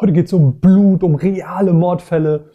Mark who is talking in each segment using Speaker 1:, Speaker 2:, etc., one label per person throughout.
Speaker 1: Heute geht es um Blut, um reale Mordfälle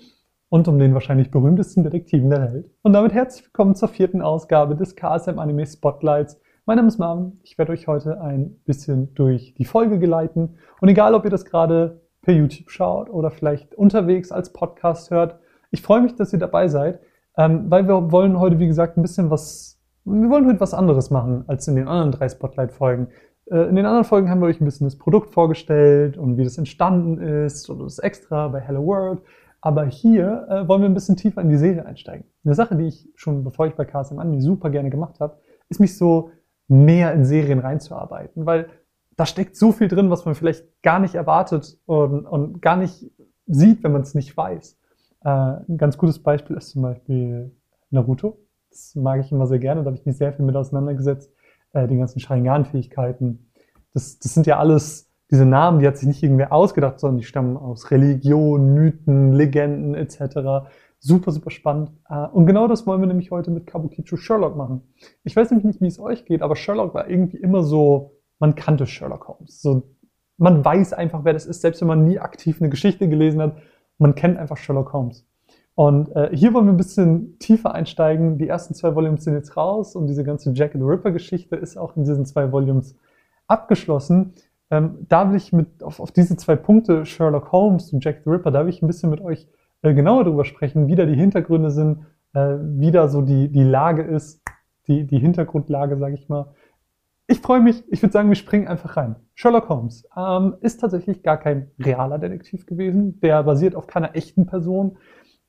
Speaker 1: und um den wahrscheinlich berühmtesten Detektiven der Welt. Und damit herzlich willkommen zur vierten Ausgabe des KSM Anime Spotlights. Mein Name ist Marvin. Ich werde euch heute ein bisschen durch die Folge geleiten. Und egal, ob ihr das gerade per YouTube schaut oder vielleicht unterwegs als Podcast hört, ich freue mich, dass ihr dabei seid, ähm, weil wir wollen heute, wie gesagt, ein bisschen was, wir wollen heute was anderes machen als in den anderen drei Spotlight-Folgen. Äh, in den anderen Folgen haben wir euch ein bisschen das Produkt vorgestellt und wie das entstanden ist oder das Extra bei Hello World. Aber hier äh, wollen wir ein bisschen tiefer in die Serie einsteigen. Eine Sache, die ich schon, bevor ich bei KSM Anime super gerne gemacht habe, ist mich so mehr in Serien reinzuarbeiten, weil da steckt so viel drin, was man vielleicht gar nicht erwartet und, und gar nicht sieht, wenn man es nicht weiß. Äh, ein ganz gutes Beispiel ist zum Beispiel Naruto. Das mag ich immer sehr gerne, da habe ich mich sehr viel mit auseinandergesetzt äh, den ganzen Sharingan-Fähigkeiten. Das, das sind ja alles diese Namen, die hat sich nicht irgendwer ausgedacht, sondern die stammen aus Religion, Mythen, Legenden etc. Super, super spannend. Äh, und genau das wollen wir nämlich heute mit Kabukicho Sherlock machen. Ich weiß nämlich nicht, wie es euch geht, aber Sherlock war irgendwie immer so, man kannte Sherlock Holmes. So, man weiß einfach, wer das ist, selbst wenn man nie aktiv eine Geschichte gelesen hat. Man kennt einfach Sherlock Holmes. Und äh, hier wollen wir ein bisschen tiefer einsteigen. Die ersten zwei Volumes sind jetzt raus und diese ganze Jack the Ripper-Geschichte ist auch in diesen zwei Volumes abgeschlossen. Ähm, da will ich mit auf, auf diese zwei Punkte, Sherlock Holmes und Jack the Ripper, da will ich ein bisschen mit euch äh, genauer drüber sprechen, wie da die Hintergründe sind, äh, wie da so die, die Lage ist, die, die Hintergrundlage, sage ich mal. Ich freue mich, ich würde sagen, wir springen einfach rein. Sherlock Holmes ähm, ist tatsächlich gar kein realer Detektiv gewesen. Der basiert auf keiner echten Person.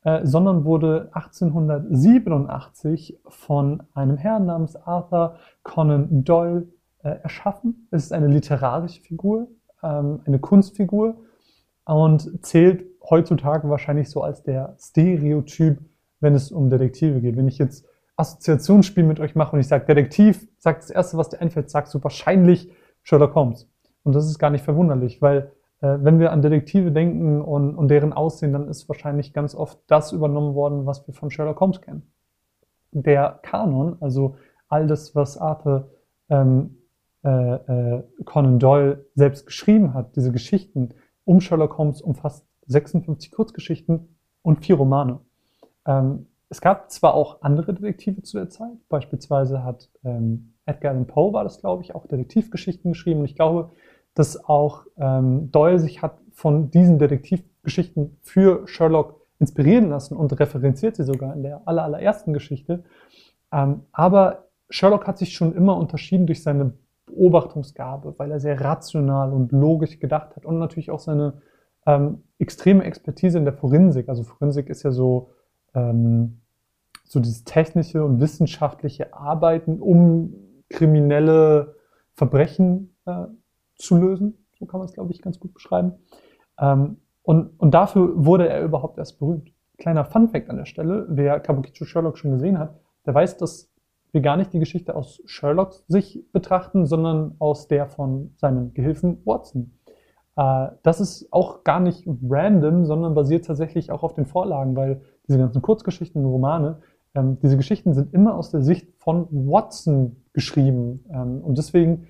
Speaker 1: Äh, sondern wurde 1887 von einem Herrn namens Arthur Conan Doyle äh, erschaffen. Es ist eine literarische Figur, ähm, eine Kunstfigur und zählt heutzutage wahrscheinlich so als der Stereotyp, wenn es um Detektive geht. Wenn ich jetzt Assoziationsspiel mit euch mache und ich sage Detektiv, sagt das erste, was dir einfällt, sagst du wahrscheinlich Sherlock Holmes. Und das ist gar nicht verwunderlich, weil wenn wir an Detektive denken und, und deren Aussehen, dann ist wahrscheinlich ganz oft das übernommen worden, was wir von Sherlock Holmes kennen. Der Kanon, also all das, was Arthur ähm, äh, äh, Conan Doyle selbst geschrieben hat, diese Geschichten um Sherlock Holmes umfasst 56 Kurzgeschichten und vier Romane. Ähm, es gab zwar auch andere Detektive zu der Zeit, beispielsweise hat ähm, Edgar Allan Poe war das, glaube ich, auch Detektivgeschichten geschrieben und ich glaube, dass auch ähm, Doyle sich hat von diesen Detektivgeschichten für Sherlock inspirieren lassen und referenziert sie sogar in der aller, allerersten Geschichte. Ähm, aber Sherlock hat sich schon immer unterschieden durch seine Beobachtungsgabe, weil er sehr rational und logisch gedacht hat und natürlich auch seine ähm, extreme Expertise in der Forensik. Also Forensik ist ja so, ähm, so dieses technische und wissenschaftliche Arbeiten, um kriminelle Verbrechen äh, zu lösen. So kann man es, glaube ich, ganz gut beschreiben. Ähm, und, und dafür wurde er überhaupt erst berühmt. Kleiner Fun-Fact an der Stelle, wer Kabukicho Sherlock schon gesehen hat, der weiß, dass wir gar nicht die Geschichte aus Sherlocks Sicht betrachten, sondern aus der von seinem Gehilfen Watson. Äh, das ist auch gar nicht random, sondern basiert tatsächlich auch auf den Vorlagen, weil diese ganzen Kurzgeschichten und Romane, ähm, diese Geschichten sind immer aus der Sicht von Watson geschrieben. Ähm, und deswegen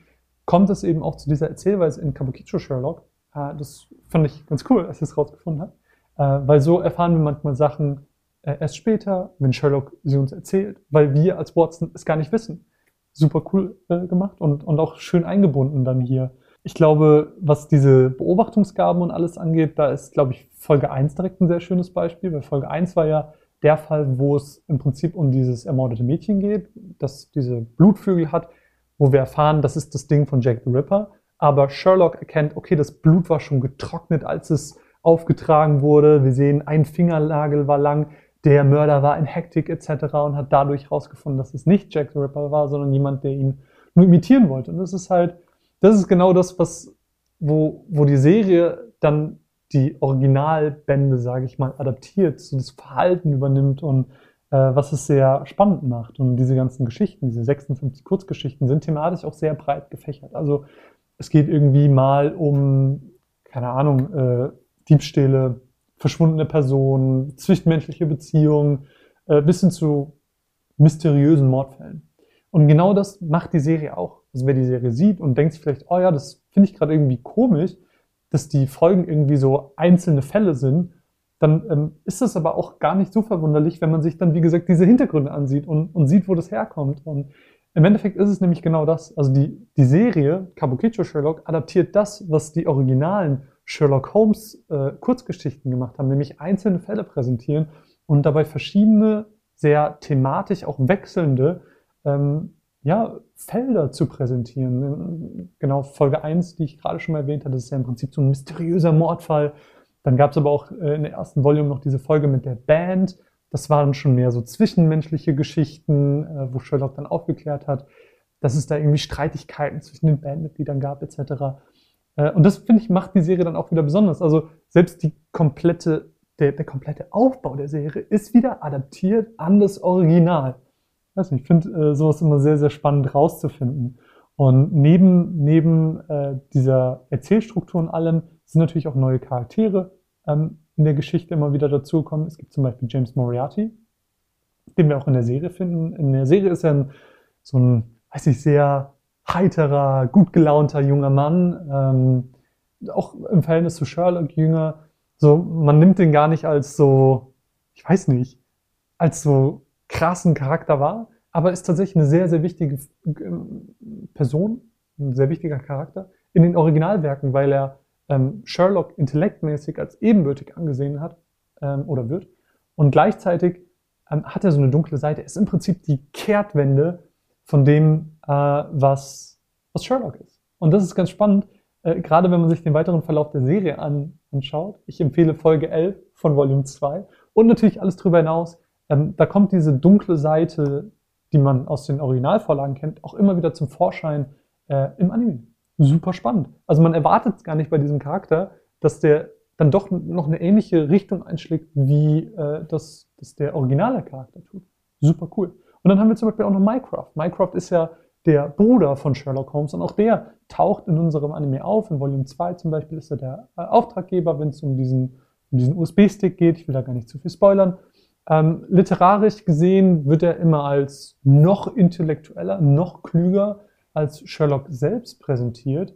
Speaker 1: kommt es eben auch zu dieser Erzählweise in Kabukicho Sherlock. Äh, das fand ich ganz cool, als ich es rausgefunden habe. Äh, weil so erfahren wir manchmal Sachen äh, erst später, wenn Sherlock sie uns erzählt, weil wir als Watson es gar nicht wissen. Super cool äh, gemacht und, und auch schön eingebunden dann hier. Ich glaube, was diese Beobachtungsgaben und alles angeht, da ist, glaube ich, Folge 1 direkt ein sehr schönes Beispiel, weil Folge 1 war ja der Fall, wo es im Prinzip um dieses ermordete Mädchen geht, das diese Blutvögel hat, wo wir erfahren, das ist das Ding von Jack the Ripper. Aber Sherlock erkennt, okay, das Blut war schon getrocknet, als es aufgetragen wurde. Wir sehen, ein Fingernagel war lang, der Mörder war in Hektik etc. und hat dadurch herausgefunden, dass es nicht Jack the Ripper war, sondern jemand, der ihn nur imitieren wollte. Und das ist halt, das ist genau das, was, wo, wo die Serie dann die Originalbände, sage ich mal, adaptiert, so das Verhalten übernimmt und was es sehr spannend macht. Und diese ganzen Geschichten, diese 56 Kurzgeschichten, sind thematisch auch sehr breit gefächert. Also es geht irgendwie mal um, keine Ahnung, äh, Diebstähle, verschwundene Personen, zwischenmenschliche Beziehungen, äh, bis hin zu mysteriösen Mordfällen. Und genau das macht die Serie auch. Also wer die Serie sieht und denkt sich vielleicht, oh ja, das finde ich gerade irgendwie komisch, dass die Folgen irgendwie so einzelne Fälle sind, dann ähm, ist es aber auch gar nicht so verwunderlich, wenn man sich dann, wie gesagt, diese Hintergründe ansieht und, und sieht, wo das herkommt. Und im Endeffekt ist es nämlich genau das. Also die, die Serie Kabukicho Sherlock adaptiert das, was die originalen Sherlock Holmes äh, Kurzgeschichten gemacht haben, nämlich einzelne Fälle präsentieren und dabei verschiedene, sehr thematisch auch wechselnde ähm, ja, Felder zu präsentieren. Genau, Folge 1, die ich gerade schon mal erwähnt hatte, ist ja im Prinzip so ein mysteriöser Mordfall. Dann gab es aber auch äh, in der ersten Volume noch diese Folge mit der Band. Das waren schon mehr so zwischenmenschliche Geschichten, äh, wo Sherlock dann aufgeklärt hat, dass es da irgendwie Streitigkeiten zwischen den Bandmitgliedern gab, etc. Äh, und das, finde ich, macht die Serie dann auch wieder besonders. Also selbst die komplette, der, der komplette Aufbau der Serie ist wieder adaptiert an das Original weiß nicht, ich finde äh, sowas immer sehr, sehr spannend rauszufinden. Und neben, neben äh, dieser Erzählstruktur und allem sind natürlich auch neue Charaktere ähm, in der Geschichte immer wieder dazugekommen. Es gibt zum Beispiel James Moriarty, den wir auch in der Serie finden. In der Serie ist er ein, so ein, weiß ich, sehr heiterer, gut gelaunter junger Mann, ähm, auch im Verhältnis zu Sherlock jünger. So, man nimmt den gar nicht als so, ich weiß nicht, als so krassen Charakter war, aber ist tatsächlich eine sehr, sehr wichtige ähm, Person, ein sehr wichtiger Charakter in den Originalwerken, weil er ähm, Sherlock intellektmäßig als ebenbürtig angesehen hat ähm, oder wird. Und gleichzeitig ähm, hat er so eine dunkle Seite. Er ist im Prinzip die Kehrtwende von dem, äh, was, was Sherlock ist. Und das ist ganz spannend, äh, gerade wenn man sich den weiteren Verlauf der Serie an, anschaut. Ich empfehle Folge 11 von Volume 2 und natürlich alles darüber hinaus ähm, da kommt diese dunkle Seite, die man aus den Originalvorlagen kennt, auch immer wieder zum Vorschein äh, im Anime. Super spannend. Also man erwartet gar nicht bei diesem Charakter, dass der dann doch noch eine ähnliche Richtung einschlägt, wie äh, das, das der originale Charakter tut. Super cool. Und dann haben wir zum Beispiel auch noch Mycroft. Mycroft ist ja der Bruder von Sherlock Holmes und auch der taucht in unserem Anime auf. In Volume 2 zum Beispiel ist er der äh, Auftraggeber, wenn es um diesen, um diesen USB-Stick geht. Ich will da gar nicht zu viel spoilern. Ähm, literarisch gesehen wird er immer als noch intellektueller, noch klüger als Sherlock selbst präsentiert.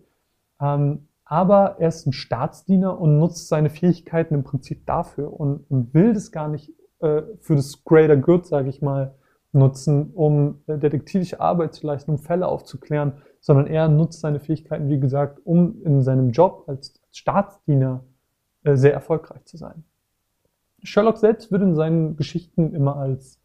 Speaker 1: Ähm, aber er ist ein Staatsdiener und nutzt seine Fähigkeiten im Prinzip dafür und, und will das gar nicht äh, für das Greater Good, sage ich mal, nutzen, um äh, detektivische Arbeit zu leisten, um Fälle aufzuklären, sondern er nutzt seine Fähigkeiten, wie gesagt, um in seinem Job als, Staatsdiener äh, sehr erfolgreich zu sein. Sherlock selbst wird in seinen Geschichten immer als,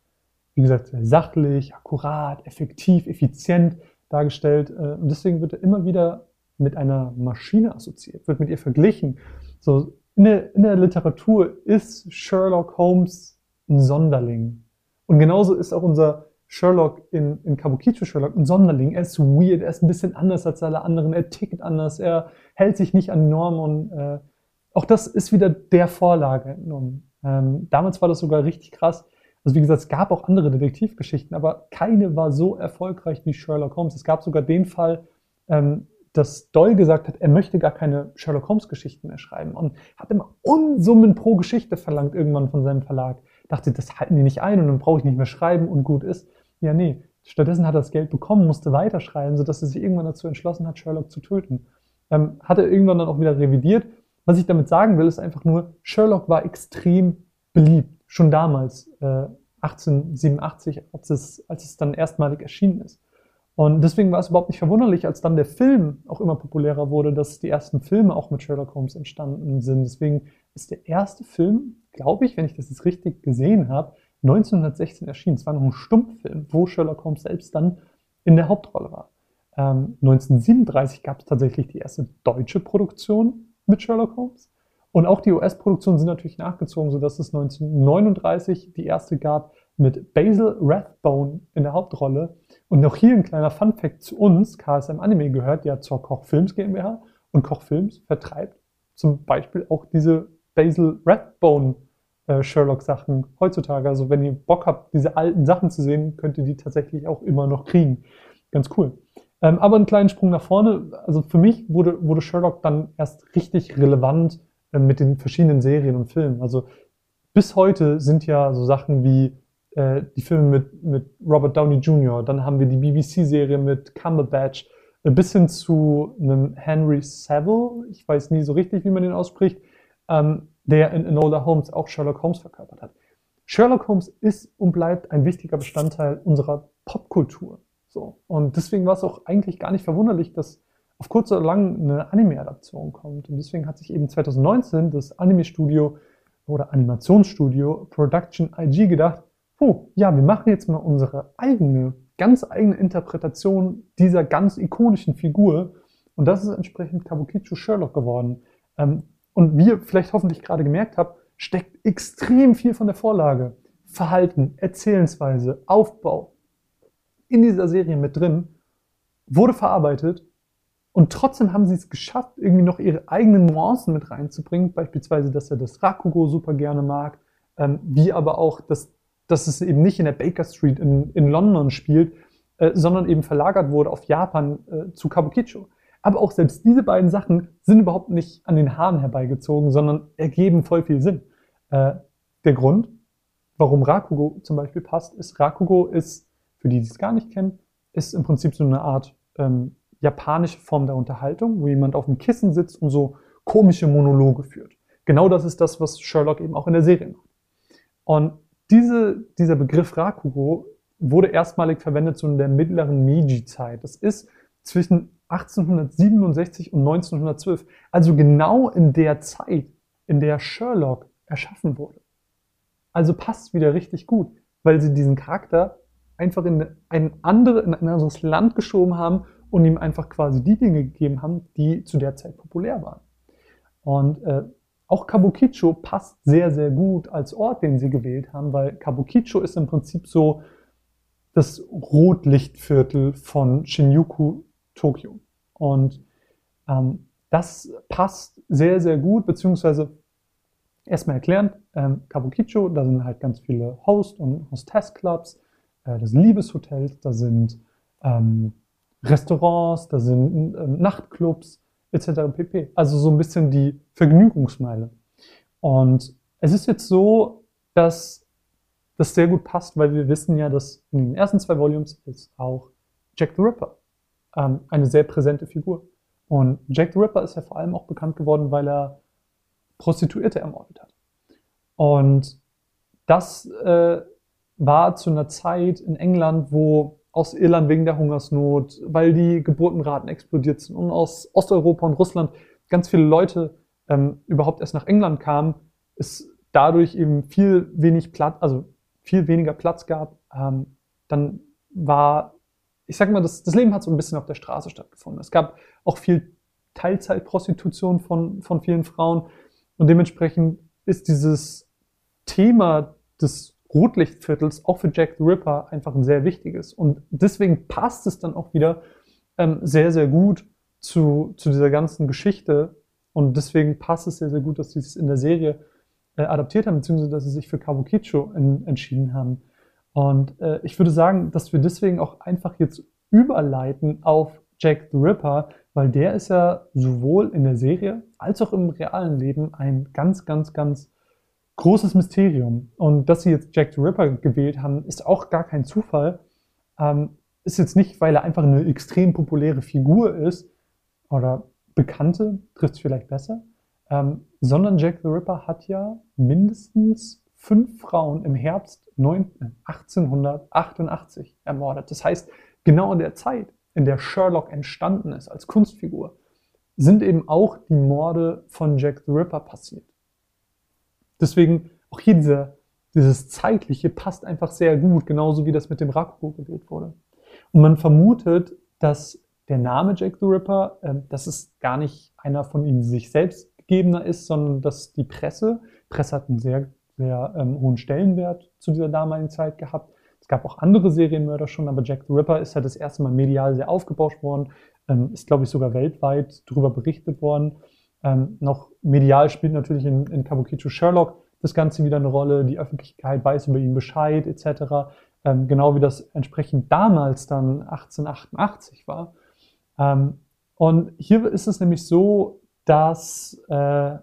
Speaker 1: wie gesagt, sehr sachlich, akkurat, effektiv, effizient dargestellt. Äh, und deswegen wird er immer wieder mit einer Maschine assoziiert, wird mit ihr verglichen. So, in der, in der Literatur ist Sherlock Holmes ein Sonderling. Und genauso ist auch unser Sherlock in, in Kabukicho Sherlock ein Sonderling. Er ist weird, er ist ein bisschen anders als alle anderen, er tickt anders, er hält sich nicht an Normen und äh, auch das ist wieder der Vorlage entnommen. Ähm, damals war das sogar richtig krass. Also wie gesagt, es gab auch andere Detektivgeschichten, aber keine war so erfolgreich wie Sherlock Holmes. Es gab sogar den Fall, ähm, dass Doyle gesagt hat, er möchte gar keine Sherlock Holmes Geschichten mehr schreiben und hat immer Unsummen pro Geschichte verlangt irgendwann von seinem Verlag. Dachte, das halten die nicht ein und dann brauche ich nicht mehr schreiben und gut ist. Ja, nee. Stattdessen hat er das Geld bekommen, musste weiterschreiben, sodass er sich irgendwann dazu entschlossen hat, Sherlock zu töten. Ähm, hat er irgendwann dann auch wieder revidiert was ich damit sagen will, ist einfach nur, Sherlock war extrem beliebt, schon damals, äh, 1887, als es, als es dann erstmalig erschienen ist. Und deswegen war es überhaupt nicht verwunderlich, als dann der Film auch immer populärer wurde, dass die ersten Filme auch mit Sherlock Holmes entstanden sind. Deswegen ist der erste Film, glaube ich, wenn ich das jetzt richtig gesehen habe, 1916 erschienen. Es war noch ein Stummfilm, wo Sherlock Holmes selbst dann in der Hauptrolle war. Ähm, 1937 gab es tatsächlich die erste deutsche Produktion mit Sherlock Holmes. Und auch die US-Produktionen sind natürlich nachgezogen, sodass es 1939 die erste gab mit Basil Rathbone in der Hauptrolle. Und noch hier ein kleiner Fun-Fact zu uns. KSM Anime gehört ja zur Koch Films GmbH und Koch Films vertreibt zum Beispiel auch diese Basil Rathbone äh, Sherlock-Sachen heutzutage. Also wenn ihr Bock habt, diese alten Sachen zu sehen, könnt ihr die tatsächlich auch immer noch kriegen. Ganz cool. Ähm, aber einen kleinen Sprung nach vorne. Also für mich wurde, wurde Sherlock dann erst richtig relevant äh, mit den verschiedenen Serien und Filmen. Also bis heute sind ja so Sachen wie äh, die Filme mit, mit Robert Downey Jr., dann haben wir die BBC-Serie mit Cumberbatch, bis hin zu einem Henry Saville, ich weiß nie so richtig, wie man den ausspricht, ähm, der in Enola Holmes auch Sherlock Holmes verkörpert hat. Sherlock Holmes ist und bleibt ein wichtiger Bestandteil unserer Popkultur. So. Und deswegen war es auch eigentlich gar nicht verwunderlich, dass auf kurz oder lang eine Anime-Adaption kommt. Und deswegen hat sich eben 2019 das Anime-Studio oder Animationsstudio Production IG gedacht, oh, ja, wir machen jetzt mal unsere eigene, ganz eigene Interpretation dieser ganz ikonischen Figur. Und das ist entsprechend Kabukicho Sherlock geworden. Ähm, und wie ihr vielleicht hoffentlich gerade gemerkt habt, steckt extrem viel von der Vorlage, Verhalten, Erzählensweise, Aufbau in dieser Serie mit drin, wurde verarbeitet und trotzdem haben sie es geschafft, irgendwie noch ihre eigenen Nuancen mit reinzubringen, beispielsweise, dass er das Rakugo super gerne mag, ähm, wie aber auch, dass, dass es eben nicht in der Baker Street in, in London spielt, äh, sondern eben verlagert wurde auf Japan äh, zu Kabukicho. Aber auch selbst diese beiden Sachen sind überhaupt nicht an den Haaren herbeigezogen, sondern ergeben voll viel Sinn. Äh, der Grund, warum Rakugo zum Beispiel passt, ist, Rakugo ist, für die, die es gar nicht kennen, ist im Prinzip so eine Art ähm, japanische Form der Unterhaltung, wo jemand auf dem Kissen sitzt und so komische Monologe führt. Genau das ist das, was Sherlock eben auch in der Serie macht. Und diese, dieser Begriff Rakugo wurde erstmalig verwendet so in der mittleren Meiji-Zeit. Das ist zwischen 1867 und 1912. Also genau in der Zeit, in der Sherlock erschaffen wurde. Also passt wieder richtig gut, weil sie diesen Charakter einfach in ein, andere, in ein anderes Land geschoben haben und ihm einfach quasi die Dinge gegeben haben, die zu der Zeit populär waren. Und äh, auch Kabukicho passt sehr, sehr gut als Ort, den sie gewählt haben, weil Kabukicho ist im Prinzip so das Rotlichtviertel von Shinjuku, Tokio. Und ähm, das passt sehr, sehr gut, beziehungsweise erstmal erklären, ähm, Kabukicho, da sind halt ganz viele Host- und Hostess-Clubs, äh, das sind Liebeshotels, da sind ähm, Restaurants, da sind äh, Nachtclubs etc. pp. Also so ein bisschen die Vergnügungsmeile. Und es ist jetzt so, dass das sehr gut passt, weil wir wissen ja, dass in den ersten zwei Volumes ist auch Jack the Ripper ähm, eine sehr präsente Figur. Und Jack the Ripper ist ja vor allem auch bekannt geworden, weil er Prostituierte ermordet hat. Und das äh, war zu einer Zeit in England, wo aus Irland wegen der Hungersnot, weil die Geburtenraten explodiert sind und aus Osteuropa und Russland ganz viele Leute ähm, überhaupt erst nach England kamen, es dadurch eben viel wenig Platz, also viel weniger Platz gab. Ähm, dann war ich sag mal, das, das Leben hat so ein bisschen auf der Straße stattgefunden. Es gab auch viel Teilzeitprostitution von, von vielen Frauen und dementsprechend ist dieses Thema des Rotlichtviertels auch für Jack the Ripper einfach ein sehr wichtiges. Und deswegen passt es dann auch wieder ähm, sehr, sehr gut zu, zu dieser ganzen Geschichte. Und deswegen passt es sehr, sehr gut, dass sie es in der Serie äh, adaptiert haben, beziehungsweise dass sie sich für Kabukicho entschieden haben. Und äh, ich würde sagen, dass wir deswegen auch einfach jetzt überleiten auf Jack the Ripper, weil der ist ja sowohl in der Serie als auch im realen Leben ein ganz, ganz, ganz großes Mysterium. Und dass sie jetzt Jack the Ripper gewählt haben, ist auch gar kein Zufall. Ähm, ist jetzt nicht, weil er einfach eine extrem populäre Figur ist oder bekannte, trifft es vielleicht besser, ähm, sondern Jack the Ripper hat ja mindestens fünf Frauen im Herbst 1888 ermordet. Das heißt, genau in der Zeit, in der Sherlock entstanden ist als Kunstfigur, sind eben auch die Morde von Jack the Ripper passiert. Deswegen auch hier dieser, dieses Zeitliche passt einfach sehr gut, genauso wie das mit dem Rakugo gewählt wurde. Und man vermutet, dass der Name Jack the Ripper, äh, dass es gar nicht einer von ihm sich selbst gegebener ist, sondern dass die Presse, Presse hat einen sehr sehr ähm, hohen Stellenwert zu dieser damaligen Zeit gehabt. Es gab auch andere Serienmörder schon, aber Jack the Ripper ist halt das erste Mal medial sehr aufgebauscht worden, ähm, ist, glaube ich, sogar weltweit darüber berichtet worden. Ähm, noch medial spielt natürlich in, in Kabukicho Sherlock das Ganze wieder eine Rolle, die Öffentlichkeit weiß über ihn Bescheid etc. Ähm, genau wie das entsprechend damals dann 1888 war. Ähm, und hier ist es nämlich so, dass äh,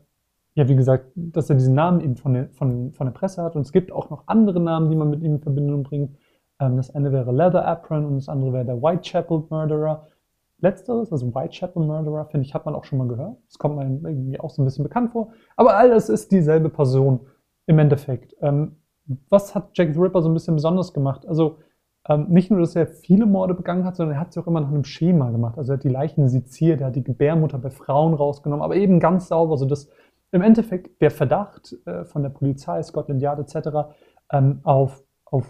Speaker 1: ja, wie gesagt, dass er diesen Namen eben von der, von, von der Presse hat. Und es gibt auch noch andere Namen, die man mit ihm in Verbindung bringt. Ähm, das eine wäre Leather Apron und das andere wäre der Whitechapel Murderer. Letzteres, also Whitechapel Murderer, finde ich, hat man auch schon mal gehört. Das kommt mir irgendwie auch so ein bisschen bekannt vor. Aber alles ist dieselbe Person im Endeffekt. Ähm, was hat Jack the Ripper so ein bisschen besonders gemacht? Also ähm, nicht nur, dass er viele Morde begangen hat, sondern er hat sie auch immer nach einem Schema gemacht. Also er hat die Leichen seziert, er hat die Gebärmutter bei Frauen rausgenommen, aber eben ganz sauber, sodass im Endeffekt der Verdacht äh, von der Polizei, Scotland Yard etc. Ähm, auf, auf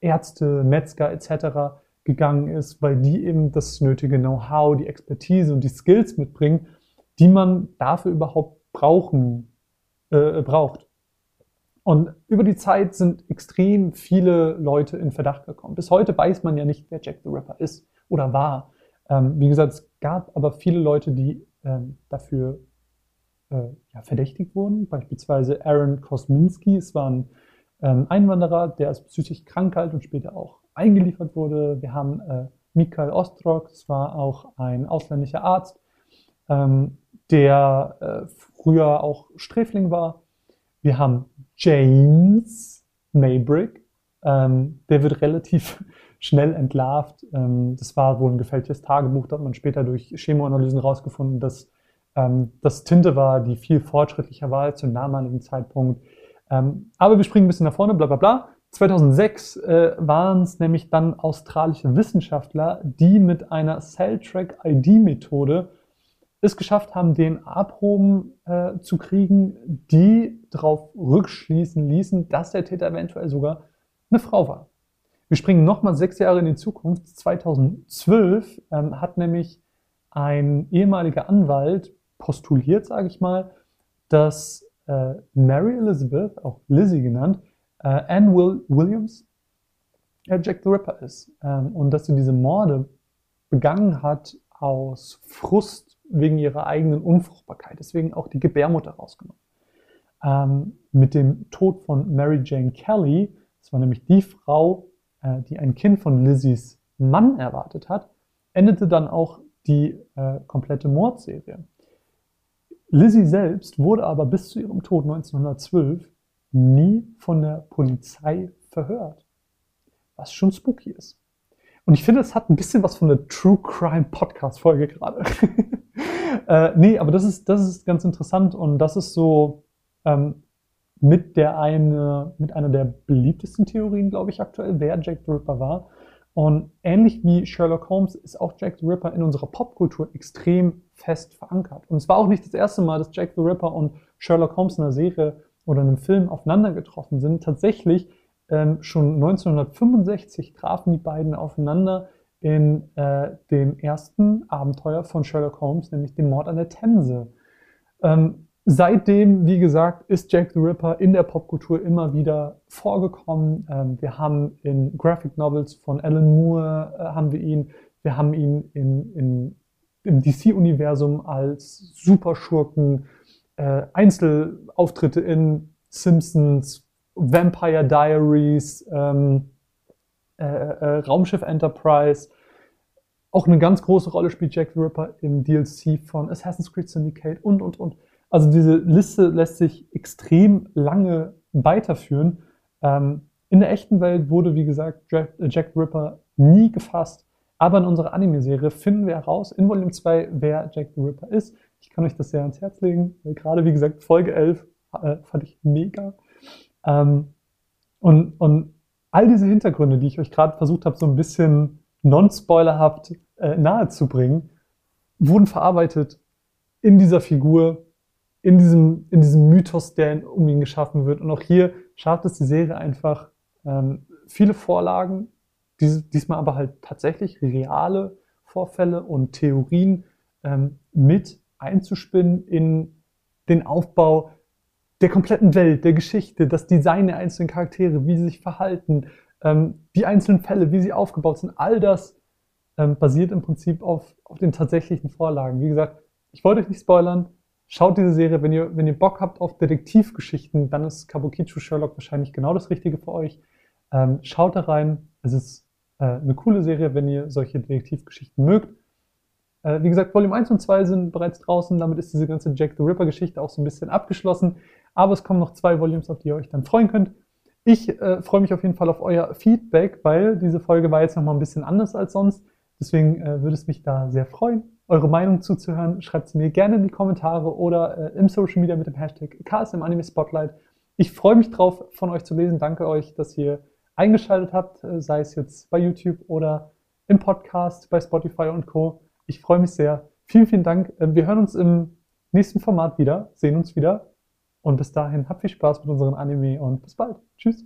Speaker 1: Ärzte, Metzger etc gegangen ist, weil die eben das nötige Know-how, die Expertise und die Skills mitbringen, die man dafür überhaupt brauchen, äh, braucht. Und über die Zeit sind extrem viele Leute in Verdacht gekommen. Bis heute weiß man ja nicht, wer Jack the Ripper ist oder war. Ähm, wie gesagt, es gab aber viele Leute, die ähm, dafür äh, ja, verdächtigt wurden. Beispielsweise Aaron Kosminski. Es war ein ähm, Einwanderer, der als psychisch krank galt und später auch eingeliefert wurde. Wir haben äh, Mikhail Ostrog, das war auch ein ausländischer Arzt, ähm, der äh, früher auch Sträfling war. Wir haben James Maybrick, ähm, der wird relativ schnell entlarvt. Ähm, das war wohl ein gefälschtes Tagebuch, da hat man später durch Chemoanalysen herausgefunden, dass ähm, das Tinte war, die viel fortschrittlicher war als zum damaligen Zeitpunkt. Ähm, aber wir springen ein bisschen nach vorne, bla bla bla. 2006 äh, waren es nämlich dann australische Wissenschaftler, die mit einer Cell-Track-ID-Methode es geschafft haben, DNA-Proben äh, zu kriegen, die darauf rückschließen ließen, dass der Täter eventuell sogar eine Frau war. Wir springen nochmal sechs Jahre in die Zukunft. 2012 ähm, hat nämlich ein ehemaliger Anwalt postuliert, sage ich mal, dass äh, Mary Elizabeth, auch Lizzie genannt, Anne Will Williams äh, Jack the Ripper ist ähm, und dass sie diese Morde begangen hat aus Frust wegen ihrer eigenen Unfruchtbarkeit, deswegen auch die Gebärmutter rausgenommen. Ähm, mit dem Tod von Mary Jane Kelly, das war nämlich die Frau, äh, die ein Kind von Lizzies Mann erwartet hat, endete dann auch die äh, komplette Mordserie. Lizzie selbst wurde aber bis zu ihrem Tod 1912 nie von der Polizei verhört. Was schon spooky ist. Und ich finde, es hat ein bisschen was von der True Crime Podcast Folge gerade. äh, nee, aber das ist, das ist ganz interessant und das ist so ähm, mit der eine, mit einer der beliebtesten Theorien, glaube ich, aktuell, wer Jack the Ripper war. Und ähnlich wie Sherlock Holmes ist auch Jack the Ripper in unserer Popkultur extrem fest verankert. Und es war auch nicht das erste Mal, dass Jack the Ripper und Sherlock Holmes in einer Serie oder einem Film aufeinander getroffen sind. Tatsächlich ähm, schon 1965 trafen die beiden aufeinander in äh, dem ersten Abenteuer von Sherlock Holmes, nämlich dem Mord an der Themse. Ähm, seitdem, wie gesagt, ist Jack the Ripper in der Popkultur immer wieder vorgekommen. Ähm, wir haben in Graphic Novels von Alan Moore äh, haben wir ihn, wir haben ihn in, in, im DC-Universum als Superschurken äh, Einzelauftritte in Simpsons, Vampire Diaries, ähm, äh, äh, Raumschiff Enterprise. Auch eine ganz große Rolle spielt Jack the Ripper im DLC von Assassin's Creed Syndicate und, und, und. Also diese Liste lässt sich extrem lange weiterführen. Ähm, in der echten Welt wurde, wie gesagt, Jack, äh, Jack the Ripper nie gefasst. Aber in unserer Anime-Serie finden wir heraus in Volume 2, wer Jack the Ripper ist. Ich kann euch das sehr ans Herz legen. Gerade, wie gesagt, Folge 11 äh, fand ich mega. Ähm, und, und all diese Hintergründe, die ich euch gerade versucht habe, so ein bisschen non-spoilerhaft äh, nahezubringen, wurden verarbeitet in dieser Figur, in diesem, in diesem Mythos, der um ihn geschaffen wird. Und auch hier schafft es die Serie einfach ähm, viele Vorlagen, dies, diesmal aber halt tatsächlich reale Vorfälle und Theorien ähm, mit einzuspinnen in den Aufbau der kompletten Welt, der Geschichte, das Design der einzelnen Charaktere, wie sie sich verhalten, ähm, die einzelnen Fälle, wie sie aufgebaut sind, all das ähm, basiert im Prinzip auf, auf den tatsächlichen Vorlagen. Wie gesagt, ich wollte euch nicht spoilern. Schaut diese Serie, wenn ihr, wenn ihr Bock habt auf Detektivgeschichten, dann ist Kabukicho Sherlock wahrscheinlich genau das Richtige für euch. Ähm, schaut da rein. Es ist äh, eine coole Serie, wenn ihr solche Detektivgeschichten mögt. Äh, wie gesagt, Volume 1 und 2 sind bereits draußen. Damit ist diese ganze Jack the Ripper Geschichte auch so ein bisschen abgeschlossen. Aber es kommen noch zwei Volumes, auf die ihr euch dann freuen könnt. Ich äh, freue mich auf jeden Fall auf euer Feedback, weil diese Folge war jetzt nochmal ein bisschen anders als sonst. Deswegen äh, würde es mich da sehr freuen, eure Meinung zuzuhören. Schreibt sie mir gerne in die Kommentare oder äh, im Social Media mit dem Hashtag KSM Anime Spotlight. Ich freue mich drauf, von euch zu lesen. Danke euch, dass ihr eingeschaltet habt, äh, sei es jetzt bei YouTube oder im Podcast, bei Spotify und Co. Ich freue mich sehr. Vielen, vielen Dank. Ähm, wir hören uns im nächsten Format wieder, sehen uns wieder. Und bis dahin, habt viel Spaß mit unseren Anime und bis bald. Tschüss.